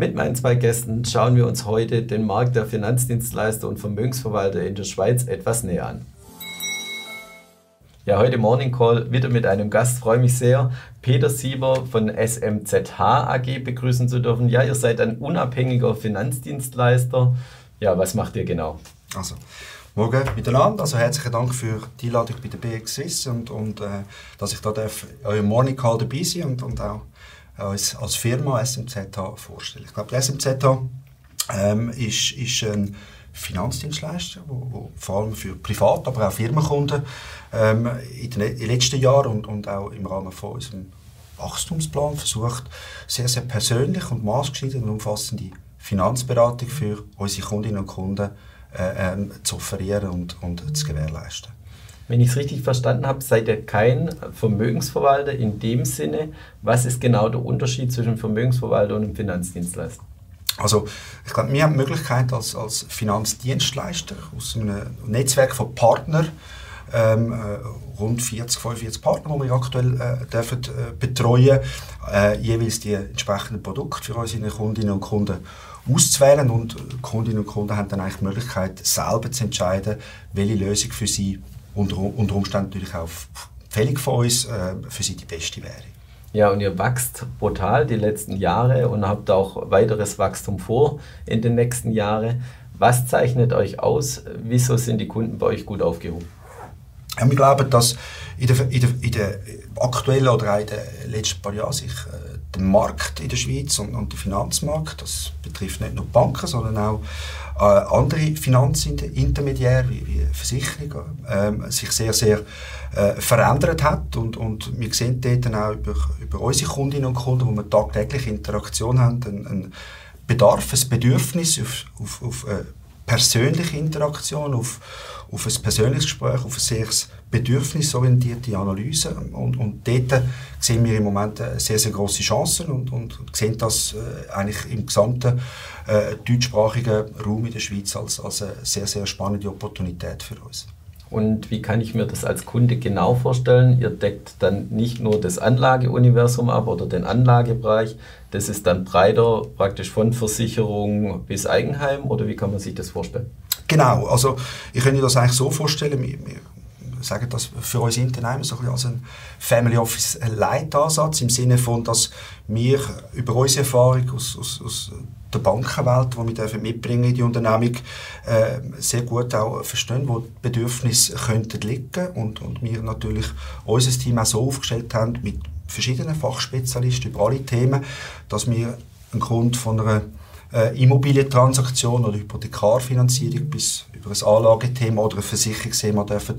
Mit meinen zwei Gästen schauen wir uns heute den Markt der Finanzdienstleister und Vermögensverwalter in der Schweiz etwas näher an. Ja, heute Morning Call wieder mit einem Gast. Freue mich sehr, Peter Sieber von SMZH AG begrüßen zu dürfen. Ja, ihr seid ein unabhängiger Finanzdienstleister. Ja, was macht ihr genau? Also, morgen miteinander. Also herzlichen Dank für die Einladung bei der BX Swiss und, und äh, dass ich da darf, euer Morning Call dabei sein und, und auch uns als Firma SMZH vorstellen. Ich glaube, die SMZH ähm, ist, ist ein Finanzdienstleister, wo, wo, vor allem für Privat, aber auch Firmenkunden ähm, in, den, in den letzten Jahren und, und auch im Rahmen von unserem Wachstumsplan versucht, sehr, sehr persönlich und maßgeschneidert und umfassende Finanzberatung für unsere Kundinnen und Kunden äh, ähm, zu offerieren und, und zu gewährleisten. Wenn ich es richtig verstanden habe, seid ihr kein Vermögensverwalter in dem Sinne. Was ist genau der Unterschied zwischen Vermögensverwalter und Finanzdienstleister? Also ich glaube, wir haben die Möglichkeit als, als Finanzdienstleister aus einem Netzwerk von Partnern, ähm, äh, rund 40, 45 Partner, die wir aktuell äh, dürfen, äh, betreuen, äh, jeweils die entsprechenden Produkte für unsere Kundinnen und Kunden auszuwählen und Kundinnen und Kunden haben dann eigentlich die Möglichkeit, selber zu entscheiden, welche Lösung für sie unter, unter Umständen natürlich auch fällig von uns äh, für sie die beste wäre. Ja, und ihr wächst brutal die letzten Jahre und habt auch weiteres Wachstum vor in den nächsten Jahren. Was zeichnet euch aus? Wieso sind die Kunden bei euch gut aufgehoben? Ja, wir glauben, dass in der, in der, in der aktuellen oder auch in den letzten paar Jahren sich äh, Markt in der Schweiz und, und der Finanzmarkt, das betrifft nicht nur Banken, sondern auch äh, andere Finanzintermediäre wie, wie Versicherungen, äh, sich sehr, sehr äh, verändert hat. Und, und wir sehen dort dann auch über, über unsere Kundinnen und Kunden, wo wir tagtäglich Interaktion haben, ein Bedarf, ein Bedürfnis auf, auf, auf äh, persönliche Interaktion, auf, auf ein persönliches Gespräch, auf ein sehr bedürfnisorientierte Analyse. Und, und dort sehen wir im Moment sehr, sehr große Chancen und, und sehen das äh, eigentlich im gesamten äh, deutschsprachigen Raum in der Schweiz als, als eine sehr, sehr spannende Opportunität für uns. Und wie kann ich mir das als Kunde genau vorstellen? Ihr deckt dann nicht nur das Anlageuniversum ab oder den Anlagebereich, das ist dann breiter, praktisch von Versicherung bis Eigenheim oder wie kann man sich das vorstellen? Genau, also ich könnte das eigentlich so vorstellen, wir, sagen das für uns intern so als ein Family Office Leitansatz im Sinne von, dass wir über unsere Erfahrung aus, aus, aus der Bankenwelt, die wir mitbringen in die Unternehmung, äh, sehr gut auch verstehen, wo die Bedürfnisse könnten liegen und, und wir natürlich unser Team auch so aufgestellt haben mit verschiedenen Fachspezialisten über alle Themen, dass wir einen Kunden von einer äh, Immobilientransaktion oder Hypothekarfinanzierung bis über ein Anlagethema oder ein Versicherungsthema dürfen,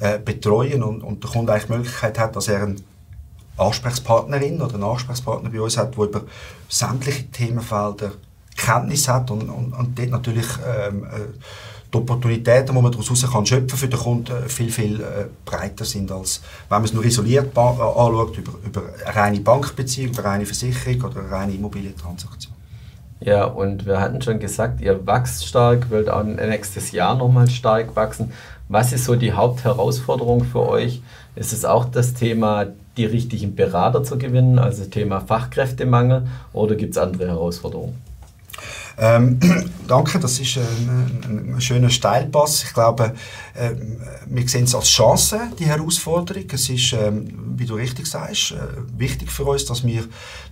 äh, betreuen und, und der Kunde eigentlich die Möglichkeit hat, dass er eine Ansprechpartnerin oder einen Ansprechpartner bei uns hat, der über sämtliche Themenfelder Kenntnis hat und, und, und dort natürlich ähm, äh, die Opportunitäten, die man daraus kann schöpfen für den Kunden, äh, viel, viel äh, breiter sind, als wenn man es nur isoliert anschaut, über, über eine reine Bankbeziehung, über eine reine Versicherung oder eine reine Immobilientransaktion. Ja, und wir hatten schon gesagt, ihr wächst stark, wollt auch nächstes Jahr nochmal stark wachsen. Was ist so die Hauptherausforderung für euch? Ist es auch das Thema, die richtigen Berater zu gewinnen, also Thema Fachkräftemangel, oder gibt es andere Herausforderungen? Ähm, danke, das ist ein, ein, schöner Steilpass. Ich glaube, äh, wir sehen es als Chance, die Herausforderung. Es ist, ähm, wie du richtig sagst, äh, wichtig für uns, dass wir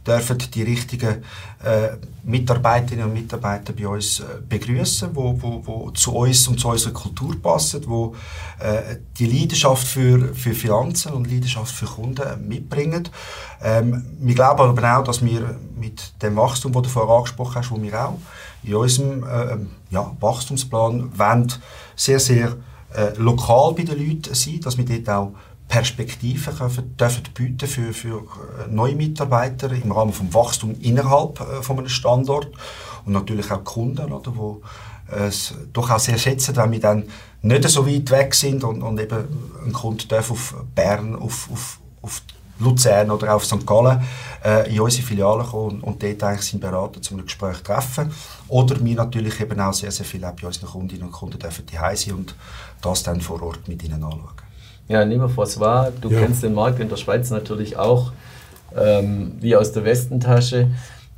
dürfen die richtigen äh, Mitarbeiterinnen und Mitarbeiter bei uns äh, begrüßen, wo, wo, wo zu uns und zu unserer Kultur passen, wo äh, die Leidenschaft für, für Finanzen und Leidenschaft für Kunden mitbringen. Ähm, wir glauben aber auch, dass wir mit dem Wachstum, das du vorher angesprochen hast, wo wir auch in unserem äh, ja, Wachstumsplan wollen, sehr, sehr äh, lokal bei den Leuten sein, dass wir dort auch Perspektiven können, dürfen bieten für, für äh, neue Mitarbeiter im Rahmen des Wachstums innerhalb äh, von einem Standort. Und natürlich auch Kunden, oder, wo es doch auch sehr schätzen, wenn wir dann nicht so weit weg sind und, und eben ein Kunde darf auf Bern, auf, auf, auf Luzern oder auf St. Gallen äh, in unsere Filiale kommen und, und dort eigentlich seinen Berater zum Gespräch treffen. Oder wir natürlich eben auch sehr, sehr viel bei unseren Kundinnen und Kunden dürfen die sein und das dann vor Ort mit ihnen anschauen. Ja, lieber François, du ja. kennst den Markt in der Schweiz natürlich auch ähm, wie aus der Westentasche.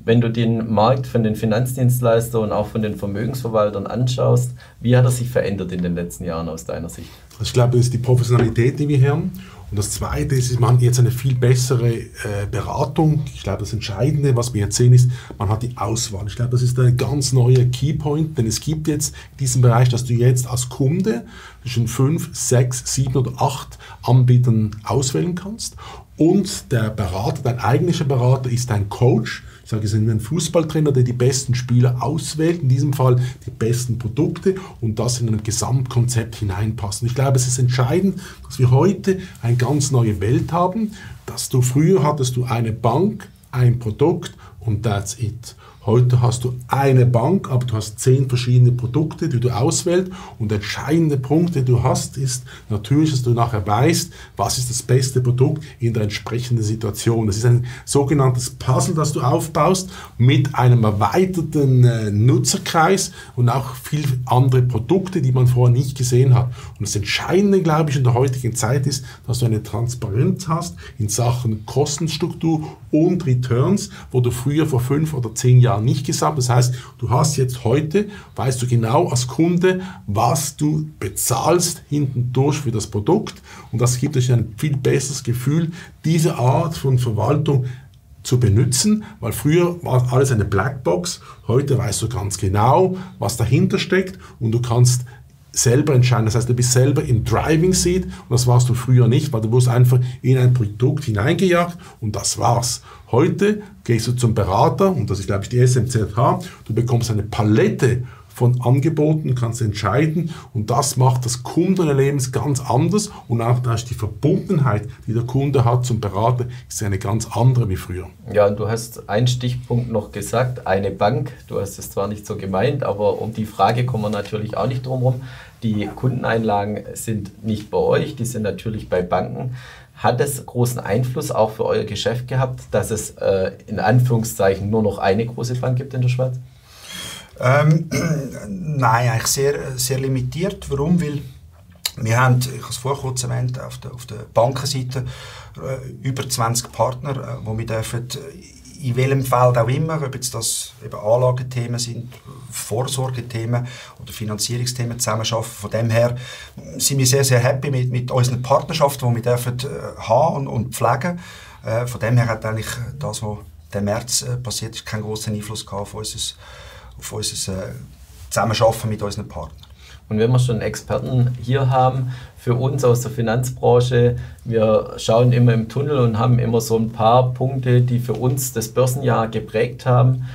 Wenn du den Markt von den Finanzdienstleistern und auch von den Vermögensverwaltern anschaust, wie hat er sich verändert in den letzten Jahren aus deiner Sicht? Also ich glaube, das ist die Professionalität, die wir haben. Und das Zweite ist, man hat jetzt eine viel bessere äh, Beratung. Ich glaube, das Entscheidende, was wir jetzt sehen, ist, man hat die Auswahl. Ich glaube, das ist ein ganz neuer Keypoint, denn es gibt jetzt diesen Bereich, dass du jetzt als Kunde zwischen fünf, sechs, sieben oder acht Anbietern auswählen kannst. Und der Berater, dein eigentlicher Berater, ist dein Coach sage, es ist ein Fußballtrainer, der die besten Spieler auswählt, in diesem Fall die besten Produkte und das in ein Gesamtkonzept hineinpassen. Ich glaube, es ist entscheidend, dass wir heute eine ganz neue Welt haben, dass du früher hattest du eine Bank, ein Produkt und that's it. Heute hast du eine Bank, aber du hast zehn verschiedene Produkte, die du auswählst. Und der entscheidende Punkt, den du hast, ist natürlich, dass du nachher weißt, was ist das beste Produkt in der entsprechenden Situation. Das ist ein sogenanntes Puzzle, das du aufbaust mit einem erweiterten äh, Nutzerkreis und auch viel andere Produkte, die man vorher nicht gesehen hat. Und das Entscheidende, glaube ich, in der heutigen Zeit ist, dass du eine Transparenz hast in Sachen Kostenstruktur und Returns, wo du früher vor fünf oder zehn Jahren Jahr nicht gesagt. Das heißt, du hast jetzt heute, weißt du genau als Kunde, was du bezahlst hinten durch für das Produkt. Und das gibt euch ein viel besseres Gefühl, diese Art von Verwaltung zu benutzen, weil früher war alles eine Blackbox, heute weißt du ganz genau, was dahinter steckt. Und du kannst selber entscheiden. Das heißt, du bist selber im Driving Seat und das warst du früher nicht, weil du wurdest einfach in ein Produkt hineingejagt und das war's. Heute gehst du zum Berater und das ist, glaube ich, die SMZH. Du bekommst eine Palette von Angeboten, kannst entscheiden und das macht das Kundenerlebnis ganz anders und auch da ist die Verbundenheit, die der Kunde hat zum Berater, ist eine ganz andere wie früher. Ja, und du hast einen Stichpunkt noch gesagt, eine Bank, du hast es zwar nicht so gemeint, aber um die Frage kommen wir natürlich auch nicht drum herum. Die Kundeneinlagen sind nicht bei euch, die sind natürlich bei Banken. Hat es großen Einfluss auch für euer Geschäft gehabt, dass es äh, in Anführungszeichen nur noch eine große Bank gibt in der Schweiz? Ähm, nein, eigentlich sehr, sehr limitiert. Warum? Weil wir haben, ich habe es vorher kurz erwähnt, auf der, auf der Bankenseite äh, über 20 Partner, äh, wo wir dürfen, äh, in welchem Feld auch immer, ob jetzt das eben Anlagethemen sind, Vorsorgethemen oder Finanzierungsthemen zusammenarbeiten. Von dem her sind wir sehr, sehr happy mit, mit unseren Partnerschaften, die wir dürfen, äh, haben und, und pflegen. Äh, von dem her hat eigentlich das, was im März äh, passiert ist, keinen großen Einfluss gehabt auf unser, auf unser äh, Zusammenarbeiten mit unseren Partnern. Und wenn wir schon Experten hier haben, für uns aus der Finanzbranche, wir schauen immer im Tunnel und haben immer so ein paar Punkte, die für uns das Börsenjahr geprägt haben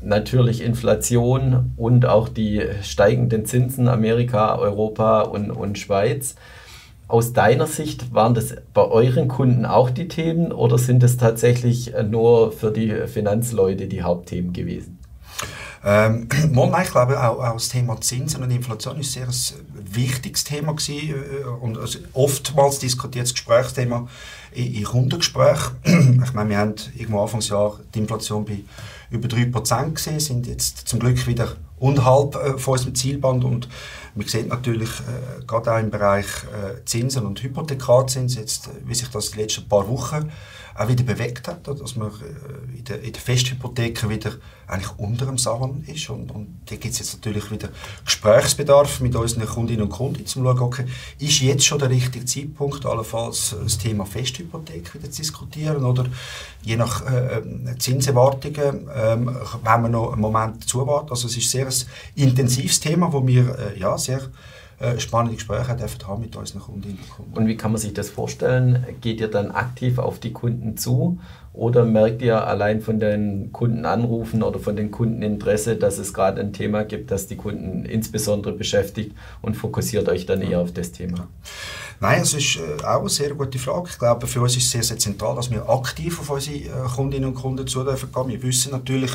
natürlich Inflation und auch die steigenden Zinsen Amerika, Europa und, und Schweiz. Aus deiner Sicht waren das bei euren Kunden auch die Themen oder sind es tatsächlich nur für die Finanzleute die Hauptthemen gewesen? Ähm, ich glaube, auch, auch das Thema Zinsen und Inflation ist sehr ein wichtiges Thema gewesen äh, und also oftmals diskutiertes Gesprächsthema in, in Kundengesprächen. ich meine, wir haben irgendwo Anfangsjahr die Inflation bei über 3% gesehen, sind jetzt zum Glück wieder unterhalb äh, von unserem Zielband und man sieht natürlich äh, gerade auch im Bereich äh, Zinsen und Hypothekarzins jetzt, äh, wie sich das die letzten paar Wochen auch wieder bewegt hat, dass man äh, in der, in der Festhypotheken wieder eigentlich unter dem Sachen ist. Und, und da gibt es jetzt natürlich wieder Gesprächsbedarf mit unseren Kundinnen und Kunden, um zu schauen, okay, ist jetzt schon der richtige Zeitpunkt, allenfalls das Thema Festhypothek wieder zu diskutieren oder? Je nach äh, Zinserwartungen äh, wenn wir noch einen Moment zuwarten. Also es ist sehr ein intensives Thema, wo wir äh, ja, sehr äh, spannende Gespräche dürfen haben mit unseren Kundinnen und Kunden. Und wie kann man sich das vorstellen? Geht ihr dann aktiv auf die Kunden zu oder merkt ihr allein von den Kundenanrufen oder von den Kundeninteresse, dass es gerade ein Thema gibt, das die Kunden insbesondere beschäftigt und fokussiert euch dann eher auf das Thema? Nein, es ist äh, auch eine sehr gute Frage. Ich glaube, für uns ist es sehr, sehr zentral, dass wir aktiv auf unsere äh, Kundinnen und Kunden zu dürfen gehen. Wir wissen natürlich,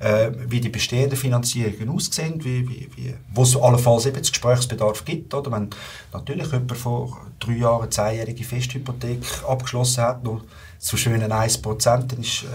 äh, wie die bestehenden Finanzierungen aussehen, wie, wie, wie, wo es allenfalls eben Gesprächsbedarf gibt. Oder? Wenn natürlich jemand vor drei Jahren eine zehnjährige Festhypothek abgeschlossen hat, nur zu schönen 1%, dann ist äh,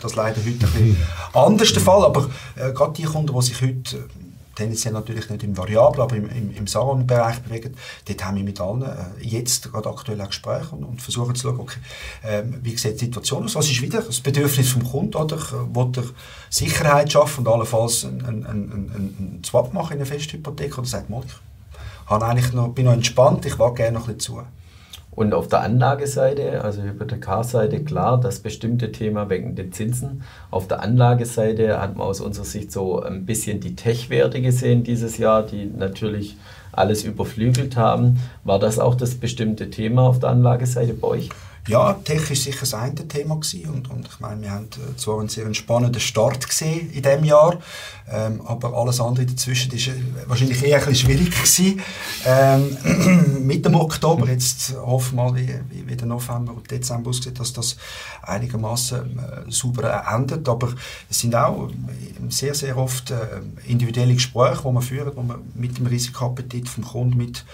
das leider heute ein bisschen anders der Fall. Aber äh, gerade die Kunden, die sich heute tendenziell natürlich nicht im Variablen, aber im, im, im Saron-Bereich bewegen. Dort haben wir mit allen äh, jetzt gerade aktuell auch Gespräche und, und, versuchen zu schauen, okay, äh, wie sieht die Situation aus? Was ist wieder das Bedürfnis vom Kunden? Oder will er Sicherheit schaffen und allenfalls einen, einen, einen, einen Swap machen in eine Festhypothek? Oder sagt man, ich eigentlich noch, bin noch entspannt, ich wage gerne noch ein bisschen zu. Und auf der Anlageseite, also Hypothekarseite, klar, das bestimmte Thema wegen den Zinsen. Auf der Anlageseite hat man aus unserer Sicht so ein bisschen die Tech-Werte gesehen dieses Jahr, die natürlich alles überflügelt haben. War das auch das bestimmte Thema auf der Anlageseite bei euch? Ja, Tech war sicher das eine Thema und, und ich meine, wir haben äh, zwar einen sehr spannenden Start gesehen in diesem Jahr, ähm, aber alles andere dazwischen war äh, wahrscheinlich eher ein schwierig gewesen. Ähm, mit dem Oktober, jetzt hoffen wir mal, wie, wie der November und Dezember aussieht, dass das einigermaßen äh, sauber endet, aber es sind auch sehr, sehr oft äh, individuelle Gespräche, die wir führen, wo wir mit dem Risikoappetit vom Kunden mit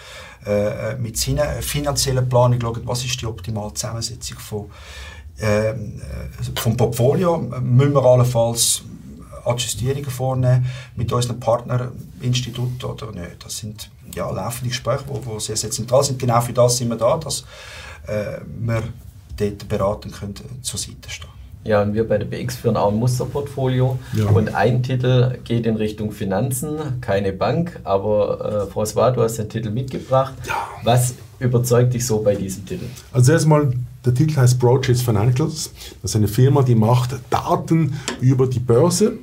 äh, mit seiner finanziellen Planung schauen, was ist die optimale Zusammensetzung von, ähm, äh, vom Portfolio. Müssen wir allenfalls Adjustierungen vornehmen mit unseren Partnerinstituten oder nicht. Das sind ja, laufende Gespräche, die sehr, sehr zentral sind. Genau für das sind wir da, dass äh, wir dort beraten können, zur Seite stehen. Ja, und wir bei der BX führen auch ein Musterportfolio. Ja. Und ein Titel geht in Richtung Finanzen, keine Bank. Aber äh, François, du hast den Titel mitgebracht. Ja. Was überzeugt dich so bei diesem Titel? Also erstmal, der Titel heißt Broaches Financials. Das ist eine Firma, die macht Daten über die Börse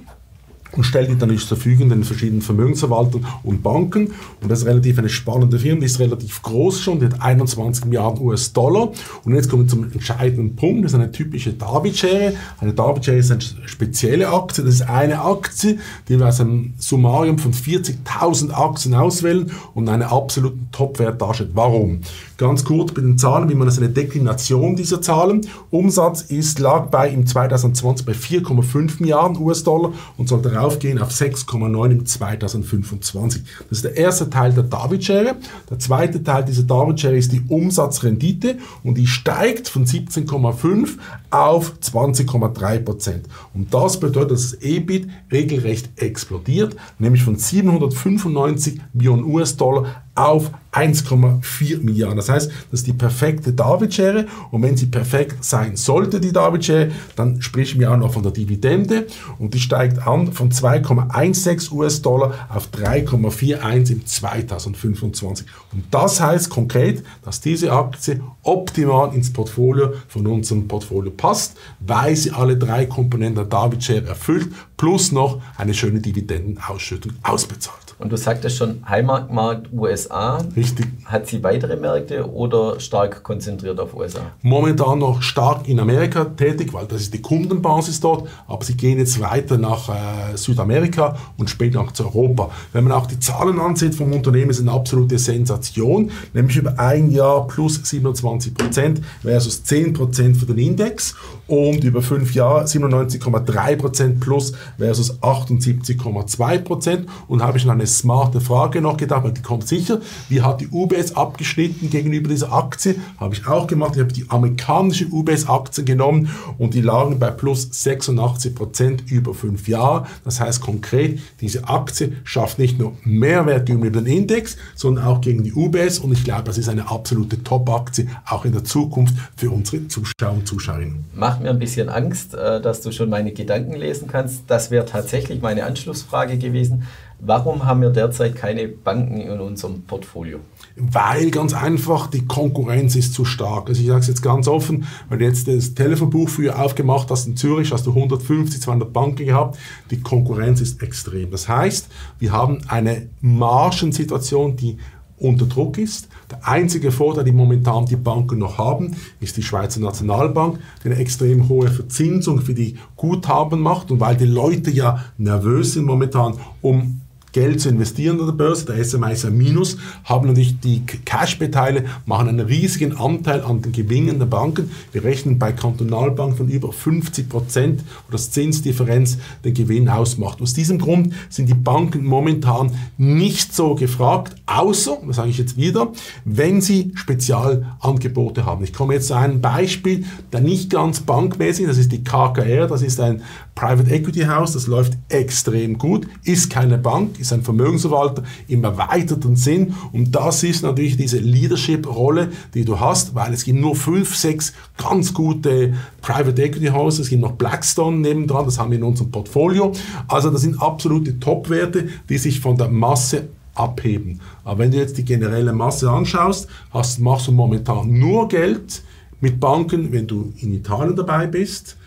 und stellt die dann zur Verfügung den verschiedenen Vermögensverwaltern und Banken. Und das ist relativ eine spannende Firma, die ist relativ groß schon, die hat 21 Milliarden US-Dollar. Und jetzt kommen wir zum entscheidenden Punkt, das ist eine typische Darby-Share. Eine Darby-Share ist eine spezielle Aktie, das ist eine Aktie, die wir aus einem Summarium von 40.000 Aktien auswählen und einen absoluten Top-Wert darstellt. Warum? Ganz kurz bei den Zahlen, wie man das eine Deklination dieser Zahlen. Umsatz ist, lag bei im 2020 bei 4,5 Milliarden US-Dollar und sollte raufgehen auf 6,9 im 2025. Das ist der erste Teil der David-Schere. Der zweite Teil dieser David-Schere ist die Umsatzrendite und die steigt von 17,5 auf 20,3 Prozent. Und das bedeutet, dass das EBIT regelrecht explodiert, nämlich von 795 Millionen US-Dollar auf 1,4 Milliarden. Das heißt, das ist die perfekte David-Schere und wenn sie perfekt sein sollte, die David-Schere, dann sprechen wir auch noch von der Dividende und die steigt an von 2,16 US-Dollar auf 3,41 im 2025. Und das heißt konkret, dass diese Aktie optimal ins Portfolio von unserem Portfolio passt, weil sie alle drei Komponenten der David-Schere erfüllt, plus noch eine schöne Dividendenausschüttung ausbezahlt. Und du sagtest schon, Heimatmarkt USA. Richtig. Hat sie weitere Märkte oder stark konzentriert auf USA? Momentan noch stark in Amerika tätig, weil das ist die Kundenbasis dort. Aber sie gehen jetzt weiter nach äh, Südamerika und später nach Europa. Wenn man auch die Zahlen ansieht vom Unternehmen, ist eine absolute Sensation. Nämlich über ein Jahr plus 27 Prozent versus 10 Prozent für den Index. Und über fünf Jahre 97,3 Prozent plus versus 78,2 Prozent. Und habe ich eine eine smarte Frage noch gedacht, weil die kommt sicher. Wie hat die UBS abgeschnitten gegenüber dieser Aktie? Habe ich auch gemacht. Ich habe die amerikanische UBS-Aktie genommen und die lagen bei plus 86 Prozent über fünf Jahre. Das heißt konkret, diese Aktie schafft nicht nur Mehrwert gegenüber dem Index, sondern auch gegen die UBS und ich glaube, das ist eine absolute Top-Aktie, auch in der Zukunft für unsere Zuschauer und Zuschauerinnen. Macht mir ein bisschen Angst, äh, dass du schon meine Gedanken lesen kannst. Das wäre tatsächlich meine Anschlussfrage gewesen. Warum haben wir derzeit keine Banken in unserem Portfolio? Weil ganz einfach die Konkurrenz ist zu stark. Also ich sage es jetzt ganz offen, wenn du jetzt das Telefonbuch früher aufgemacht hast in Zürich, hast du 150, 200 Banken gehabt. Die Konkurrenz ist extrem. Das heißt, wir haben eine Margensituation, die unter Druck ist. Der einzige Vorteil, den momentan die Banken noch haben, ist die Schweizer Nationalbank, die eine extrem hohe Verzinsung für die Guthaben macht. Und weil die Leute ja nervös sind momentan um Geld zu investieren an der Börse, der SMA ist ein Minus, haben natürlich die Cash-Beteile, machen einen riesigen Anteil an den Gewinnen der Banken. Wir rechnen bei Kantonalbanken von über 50 Prozent, wo das Zinsdifferenz den Gewinn ausmacht. Aus diesem Grund sind die Banken momentan nicht so gefragt, außer, das sage ich jetzt wieder, wenn sie Spezialangebote haben. Ich komme jetzt zu einem Beispiel, der nicht ganz bankmäßig, das ist die KKR, das ist ein Private Equity House, das läuft extrem gut, ist keine Bank, ist ein Vermögensverwalter im erweiterten Sinn und das ist natürlich diese Leadership-Rolle, die du hast, weil es gibt nur fünf, sechs ganz gute Private Equity Houses, es gibt noch Blackstone nebendran, das haben wir in unserem Portfolio. Also das sind absolute Top-Werte, die sich von der Masse abheben. Aber wenn du jetzt die generelle Masse anschaust, hast, machst du momentan nur Geld mit Banken, wenn du in Italien dabei bist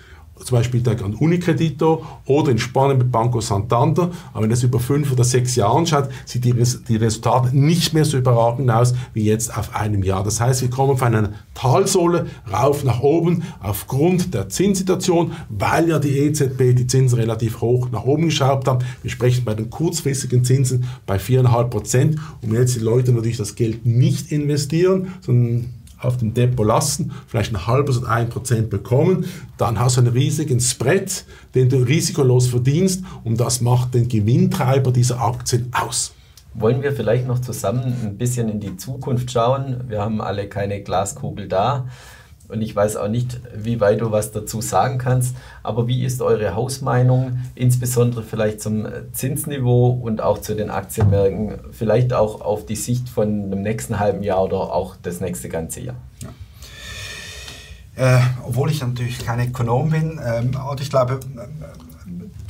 zum Beispiel der an Unicredito oder in Spanien mit Banco Santander. Aber wenn es über fünf oder sechs Jahre anschaut, sieht die, Res die Resultate nicht mehr so überragend aus wie jetzt auf einem Jahr. Das heißt, wir kommen von einer Talsohle rauf nach oben aufgrund der Zinssituation, weil ja die EZB die Zinsen relativ hoch nach oben geschraubt hat. Wir sprechen bei den kurzfristigen Zinsen bei 4,5 Prozent. Und jetzt die Leute natürlich das Geld nicht investieren, sondern auf dem Depot lassen, vielleicht ein halbes oder ein Prozent bekommen, dann hast du einen riesigen Spread, den du risikolos verdienst und das macht den Gewinntreiber dieser Aktien aus. Wollen wir vielleicht noch zusammen ein bisschen in die Zukunft schauen? Wir haben alle keine Glaskugel da und ich weiß auch nicht, wie weit du was dazu sagen kannst, aber wie ist eure Hausmeinung, insbesondere vielleicht zum Zinsniveau und auch zu den Aktienmärkten, vielleicht auch auf die Sicht von dem nächsten halben Jahr oder auch das nächste ganze Jahr? Ja. Äh, obwohl ich natürlich kein Ökonom bin, ähm, und ich glaube,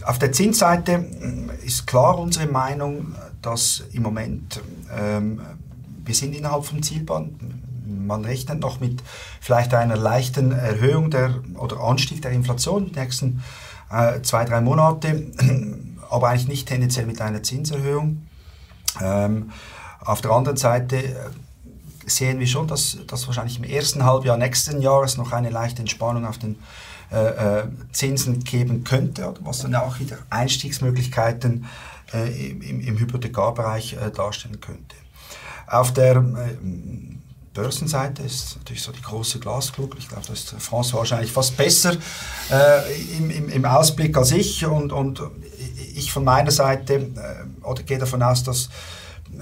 auf der Zinsseite äh, ist klar unsere Meinung, dass im Moment ähm, wir sind innerhalb vom Zielband man rechnet noch mit vielleicht einer leichten Erhöhung der, oder Anstieg der Inflation in den nächsten äh, zwei, drei Monate, aber eigentlich nicht tendenziell mit einer Zinserhöhung. Ähm, auf der anderen Seite äh, sehen wir schon, dass, dass wahrscheinlich im ersten Halbjahr nächsten Jahres noch eine leichte Entspannung auf den äh, äh Zinsen geben könnte, was dann auch wieder Einstiegsmöglichkeiten äh, im, im, Hypothekarbereich äh, darstellen könnte. Auf der Börsenseite ist natürlich so die große Glaskugel. Ich glaube, da ist François wahrscheinlich fast besser äh, im, im, im, Ausblick als ich. Und, und ich von meiner Seite äh, oder gehe davon aus, dass äh,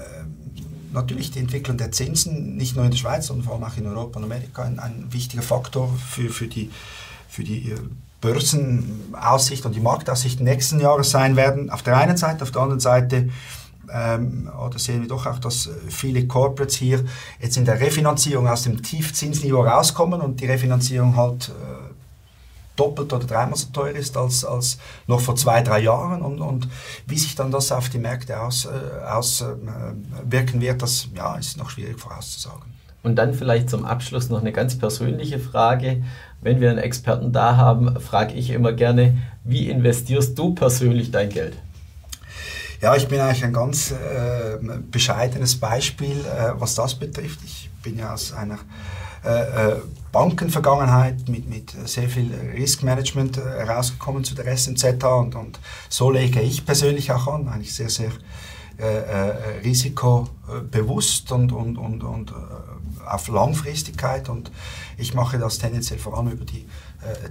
natürlich die Entwicklung der Zinsen nicht nur in der Schweiz, sondern vor allem auch in Europa und Amerika ein, ein wichtiger Faktor für, für die, für die äh, Börsenaussicht und die Marktaussicht nächsten Jahres sein werden. Auf der einen Seite, auf der anderen Seite ähm, oder sehen wir doch auch, dass viele Corporates hier jetzt in der Refinanzierung aus dem Tiefzinsniveau rauskommen und die Refinanzierung halt äh, doppelt oder dreimal so teuer ist als, als noch vor zwei, drei Jahren und, und wie sich dann das auf die Märkte auswirken aus, äh, wird, das ja, ist noch schwierig vorauszusagen. Und dann vielleicht zum Abschluss noch eine ganz persönliche Frage. Wenn wir einen Experten da haben, frage ich immer gerne, wie investierst du persönlich dein Geld? Ja, ich bin eigentlich ein ganz äh, bescheidenes Beispiel, äh, was das betrifft. Ich bin ja aus einer äh, äh Bankenvergangenheit mit, mit sehr viel Riskmanagement herausgekommen zu der SMZ und, und so lege ich persönlich auch an, eigentlich sehr, sehr äh, äh, risikobewusst und, und, und, und auf Langfristigkeit und ich mache das tendenziell vor allem über die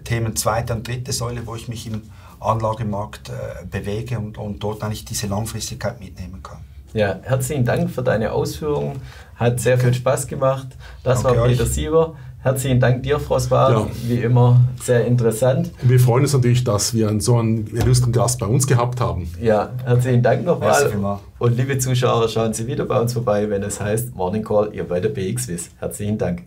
Themen zweite und dritte Säule, wo ich mich im Anlagemarkt äh, bewege und, und dort eigentlich diese Langfristigkeit mitnehmen kann. Ja, herzlichen Dank für deine Ausführungen. Hat sehr viel Spaß gemacht. Das Danke war Peter euch. Sieber. Herzlichen Dank dir, Frau Spar. Ja. Wie immer sehr interessant. Wir freuen uns natürlich, dass wir einen, so einen illustren Gast bei uns gehabt haben. Ja, herzlichen Dank nochmal. Und liebe Zuschauer, schauen Sie wieder bei uns vorbei, wenn es heißt Morning Call, ihr bei der BXWIS. Herzlichen Dank.